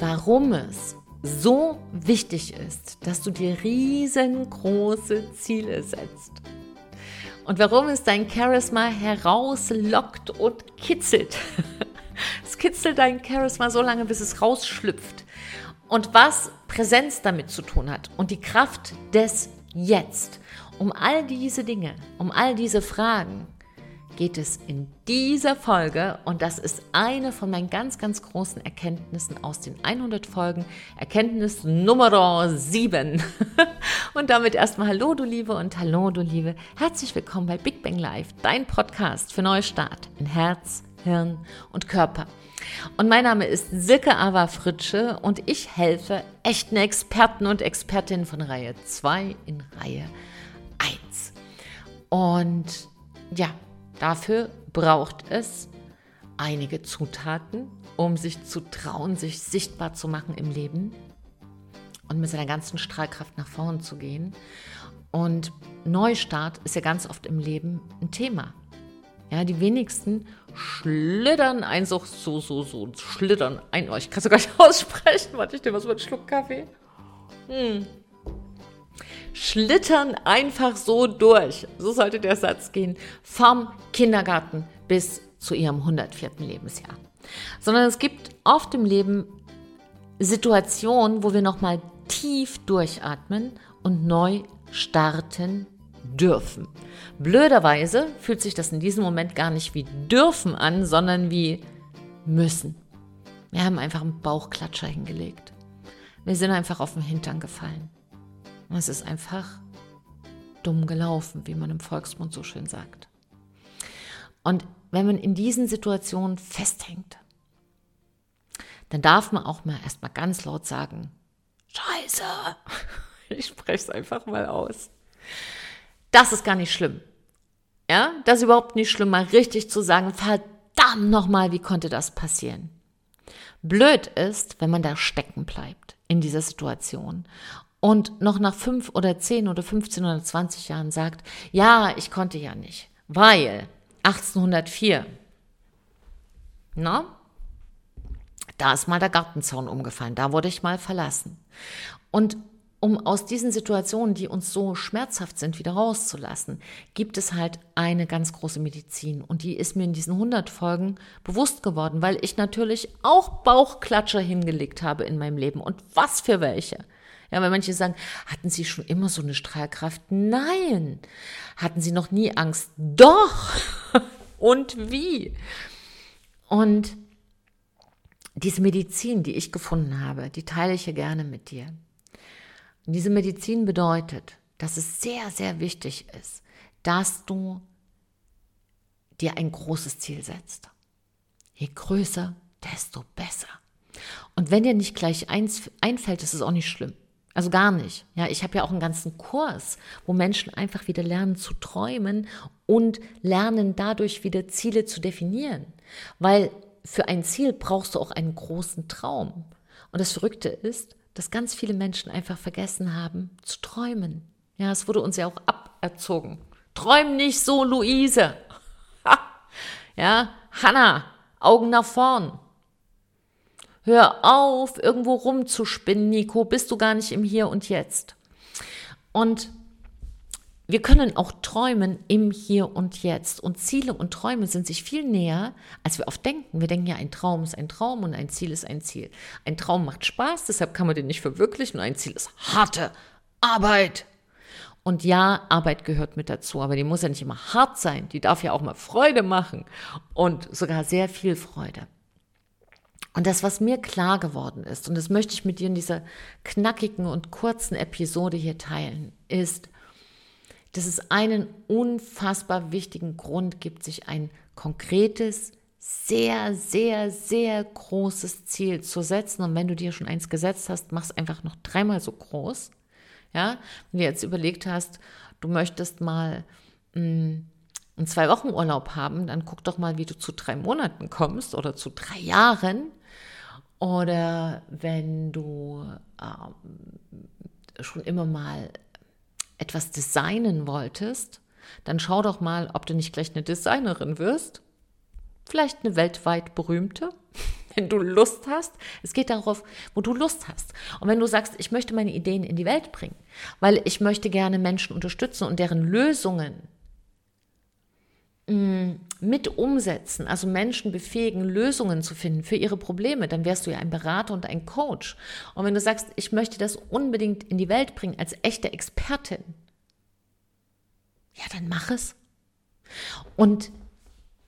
warum es so wichtig ist, dass du dir riesengroße Ziele setzt. Und warum es dein Charisma herauslockt und kitzelt. Es kitzelt dein Charisma so lange, bis es rausschlüpft. Und was Präsenz damit zu tun hat und die Kraft des Jetzt. Um all diese Dinge, um all diese Fragen geht es in dieser Folge und das ist eine von meinen ganz, ganz großen Erkenntnissen aus den 100 Folgen. Erkenntnis Nummer 7. und damit erstmal Hallo, du Liebe und Hallo, du Liebe. Herzlich willkommen bei Big Bang Live, dein Podcast für Neustart in Herz, Hirn und Körper. Und mein Name ist Silke Ava Fritsche und ich helfe echten Experten und Expertinnen von Reihe 2 in Reihe 1. Und ja, Dafür braucht es einige Zutaten, um sich zu trauen, sich sichtbar zu machen im Leben und mit seiner ganzen Strahlkraft nach vorn zu gehen. Und Neustart ist ja ganz oft im Leben ein Thema. Ja, die wenigsten schlittern ein so, so, so, so, schlittern ein. Oh, ich kann sogar nicht aussprechen. Warte, ich nehme mal so einen Schluck Kaffee. Hm schlittern einfach so durch. So sollte der Satz gehen. Vom Kindergarten bis zu ihrem 104. Lebensjahr. Sondern es gibt oft im Leben Situationen, wo wir nochmal tief durchatmen und neu starten dürfen. Blöderweise fühlt sich das in diesem Moment gar nicht wie dürfen an, sondern wie müssen. Wir haben einfach einen Bauchklatscher hingelegt. Wir sind einfach auf den Hintern gefallen. Es ist einfach dumm gelaufen, wie man im Volksmund so schön sagt. Und wenn man in diesen Situationen festhängt, dann darf man auch mal erstmal ganz laut sagen, Scheiße, ich spreche es einfach mal aus. Das ist gar nicht schlimm. Ja, das ist überhaupt nicht schlimm, mal richtig zu sagen, verdammt nochmal, wie konnte das passieren? Blöd ist, wenn man da stecken bleibt in dieser Situation und noch nach fünf oder zehn oder 15 oder 20 Jahren sagt, ja, ich konnte ja nicht, weil 1804, na, da ist mal der Gartenzaun umgefallen, da wurde ich mal verlassen. Und um aus diesen Situationen, die uns so schmerzhaft sind, wieder rauszulassen, gibt es halt eine ganz große Medizin. Und die ist mir in diesen 100 Folgen bewusst geworden, weil ich natürlich auch Bauchklatscher hingelegt habe in meinem Leben. Und was für welche. Ja, weil manche sagen, hatten Sie schon immer so eine Strahlkraft? Nein. Hatten Sie noch nie Angst? Doch. Und wie? Und diese Medizin, die ich gefunden habe, die teile ich hier gerne mit dir. Und diese Medizin bedeutet, dass es sehr, sehr wichtig ist, dass du dir ein großes Ziel setzt. Je größer, desto besser. Und wenn dir nicht gleich eins einfällt, ist es auch nicht schlimm. Also gar nicht. Ja, ich habe ja auch einen ganzen Kurs, wo Menschen einfach wieder lernen zu träumen und lernen dadurch wieder Ziele zu definieren. Weil für ein Ziel brauchst du auch einen großen Traum. Und das Verrückte ist, dass ganz viele Menschen einfach vergessen haben zu träumen. Ja, es wurde uns ja auch aberzogen. Träum nicht so, Luise. ja, Hannah, Augen nach vorn. Hör auf, irgendwo rumzuspinnen, Nico, bist du gar nicht im Hier und Jetzt. Und wir können auch träumen im Hier und Jetzt. Und Ziele und Träume sind sich viel näher, als wir oft denken. Wir denken ja, ein Traum ist ein Traum und ein Ziel ist ein Ziel. Ein Traum macht Spaß, deshalb kann man den nicht verwirklichen. Ein Ziel ist harte Arbeit. Und ja, Arbeit gehört mit dazu, aber die muss ja nicht immer hart sein. Die darf ja auch mal Freude machen und sogar sehr viel Freude. Und das, was mir klar geworden ist, und das möchte ich mit dir in dieser knackigen und kurzen Episode hier teilen, ist, dass es einen unfassbar wichtigen Grund gibt, sich ein konkretes, sehr, sehr, sehr großes Ziel zu setzen. Und wenn du dir schon eins gesetzt hast, mach es einfach noch dreimal so groß. Ja, wenn du jetzt überlegt hast, du möchtest mal mh, mm, einen zwei Wochen Urlaub haben, dann guck doch mal, wie du zu drei Monaten kommst oder zu drei Jahren. Oder wenn du äh, schon immer mal etwas designen wolltest, dann schau doch mal, ob du nicht gleich eine Designerin wirst. Vielleicht eine weltweit berühmte. wenn du Lust hast. Es geht darauf, wo du Lust hast. Und wenn du sagst, ich möchte meine Ideen in die Welt bringen, weil ich möchte gerne Menschen unterstützen und deren Lösungen mm, mit umsetzen, also Menschen befähigen, Lösungen zu finden für ihre Probleme, dann wärst du ja ein Berater und ein Coach. Und wenn du sagst, ich möchte das unbedingt in die Welt bringen als echte Expertin, ja, dann mach es. Und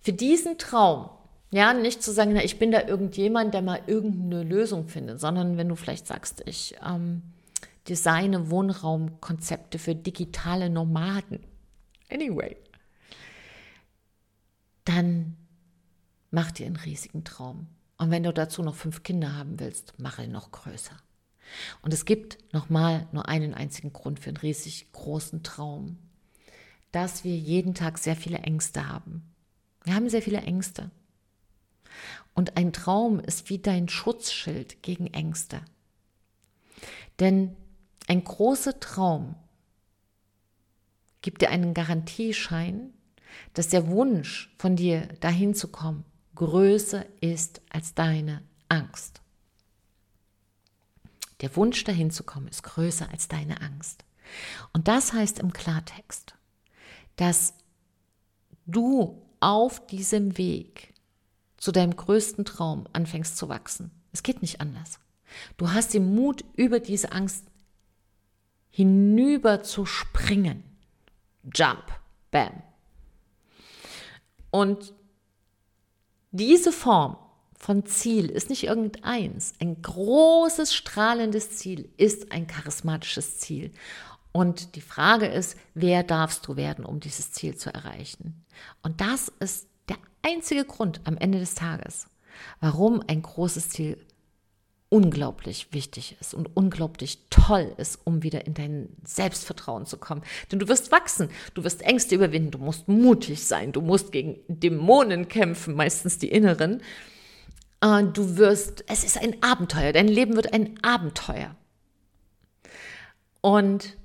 für diesen Traum, ja, nicht zu sagen, na, ich bin da irgendjemand, der mal irgendeine Lösung findet, sondern wenn du vielleicht sagst, ich ähm, designe Wohnraumkonzepte für digitale Nomaden. Anyway. Dann mach dir einen riesigen Traum. Und wenn du dazu noch fünf Kinder haben willst, mache ihn noch größer. Und es gibt nochmal nur einen einzigen Grund für einen riesig großen Traum, dass wir jeden Tag sehr viele Ängste haben. Wir haben sehr viele Ängste. Und ein Traum ist wie dein Schutzschild gegen Ängste. Denn ein großer Traum gibt dir einen Garantieschein, dass der Wunsch von dir dahin zu kommen größer ist als deine Angst. Der Wunsch dahin zu kommen ist größer als deine Angst. Und das heißt im Klartext, dass du auf diesem Weg zu deinem größten Traum anfängst zu wachsen. Es geht nicht anders. Du hast den Mut, über diese Angst hinüber zu springen. Jump, bam. Und diese Form von Ziel ist nicht irgendeins. Ein großes, strahlendes Ziel ist ein charismatisches Ziel. Und die Frage ist, wer darfst du werden, um dieses Ziel zu erreichen? Und das ist einzige Grund am Ende des Tages, warum ein großes Ziel unglaublich wichtig ist und unglaublich toll ist, um wieder in dein Selbstvertrauen zu kommen. Denn du wirst wachsen, du wirst Ängste überwinden, du musst mutig sein, du musst gegen Dämonen kämpfen, meistens die inneren. Äh, du wirst, es ist ein Abenteuer, dein Leben wird ein Abenteuer. Und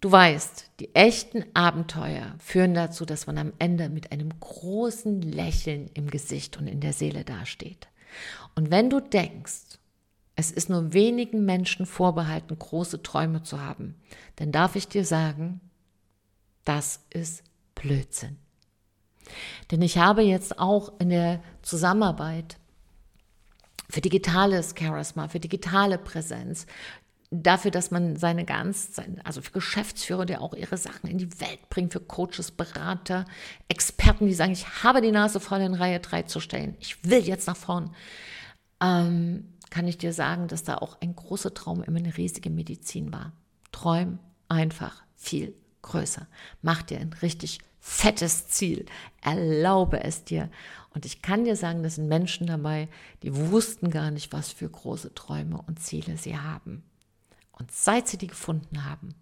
Du weißt, die echten Abenteuer führen dazu, dass man am Ende mit einem großen Lächeln im Gesicht und in der Seele dasteht. Und wenn du denkst, es ist nur wenigen Menschen vorbehalten, große Träume zu haben, dann darf ich dir sagen, das ist Blödsinn. Denn ich habe jetzt auch in der Zusammenarbeit für digitales Charisma, für digitale Präsenz, dafür, dass man seine ganz, also für Geschäftsführer, die auch ihre Sachen in die Welt bringen, für Coaches, Berater, Experten, die sagen, ich habe die Nase voll in Reihe 3 zu stellen, ich will jetzt nach vorn, ähm, kann ich dir sagen, dass da auch ein großer Traum immer eine riesige Medizin war. Träum einfach viel größer. Mach dir ein richtig fettes Ziel. Erlaube es dir. Und ich kann dir sagen, das sind Menschen dabei, die wussten gar nicht, was für große Träume und Ziele sie haben. Und seit sie die gefunden haben,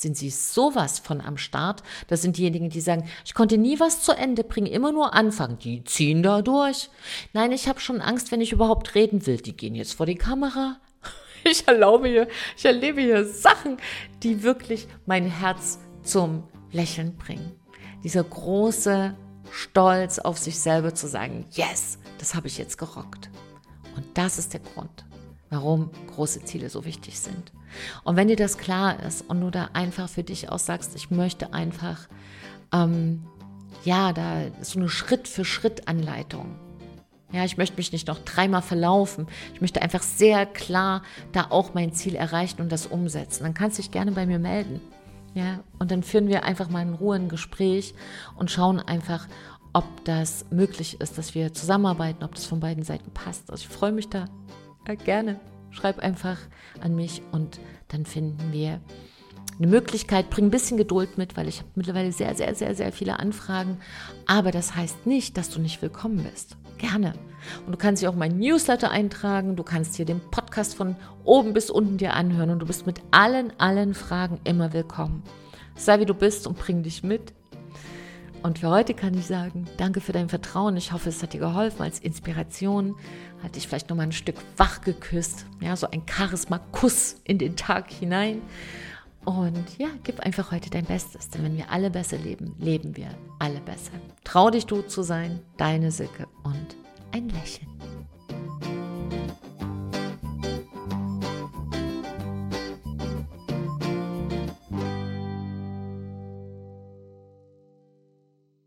sind sie sowas von am Start. Das sind diejenigen, die sagen, ich konnte nie was zu Ende bringen, immer nur anfangen. Die ziehen da durch. Nein, ich habe schon Angst, wenn ich überhaupt reden will. Die gehen jetzt vor die Kamera. Ich erlaube hier, ich erlebe hier Sachen, die wirklich mein Herz zum Lächeln bringen. Dieser große Stolz auf sich selber zu sagen, yes, das habe ich jetzt gerockt. Und das ist der Grund warum große Ziele so wichtig sind. Und wenn dir das klar ist und du da einfach für dich auch sagst, ich möchte einfach, ähm, ja, da so eine Schritt-für-Schritt-Anleitung. Ja, ich möchte mich nicht noch dreimal verlaufen. Ich möchte einfach sehr klar da auch mein Ziel erreichen und das umsetzen. Dann kannst du dich gerne bei mir melden. Ja, und dann führen wir einfach mal in Ruhe ein Gespräch und schauen einfach, ob das möglich ist, dass wir zusammenarbeiten, ob das von beiden Seiten passt. Also ich freue mich da gerne. Schreib einfach an mich und dann finden wir eine Möglichkeit. Bring ein bisschen Geduld mit, weil ich habe mittlerweile sehr, sehr, sehr, sehr viele Anfragen. Aber das heißt nicht, dass du nicht willkommen bist. Gerne. Und du kannst dir auch mein Newsletter eintragen. Du kannst hier den Podcast von oben bis unten dir anhören. Und du bist mit allen, allen Fragen immer willkommen. Sei wie du bist und bring dich mit. Und für heute kann ich sagen, danke für dein Vertrauen. Ich hoffe, es hat dir geholfen als Inspiration. Hat dich vielleicht nochmal ein Stück wach geküsst. Ja, so ein Charisma-Kuss in den Tag hinein. Und ja, gib einfach heute dein Bestes. Denn wenn wir alle besser leben, leben wir alle besser. Trau dich, du zu sein. Deine Silke und ein Lächeln.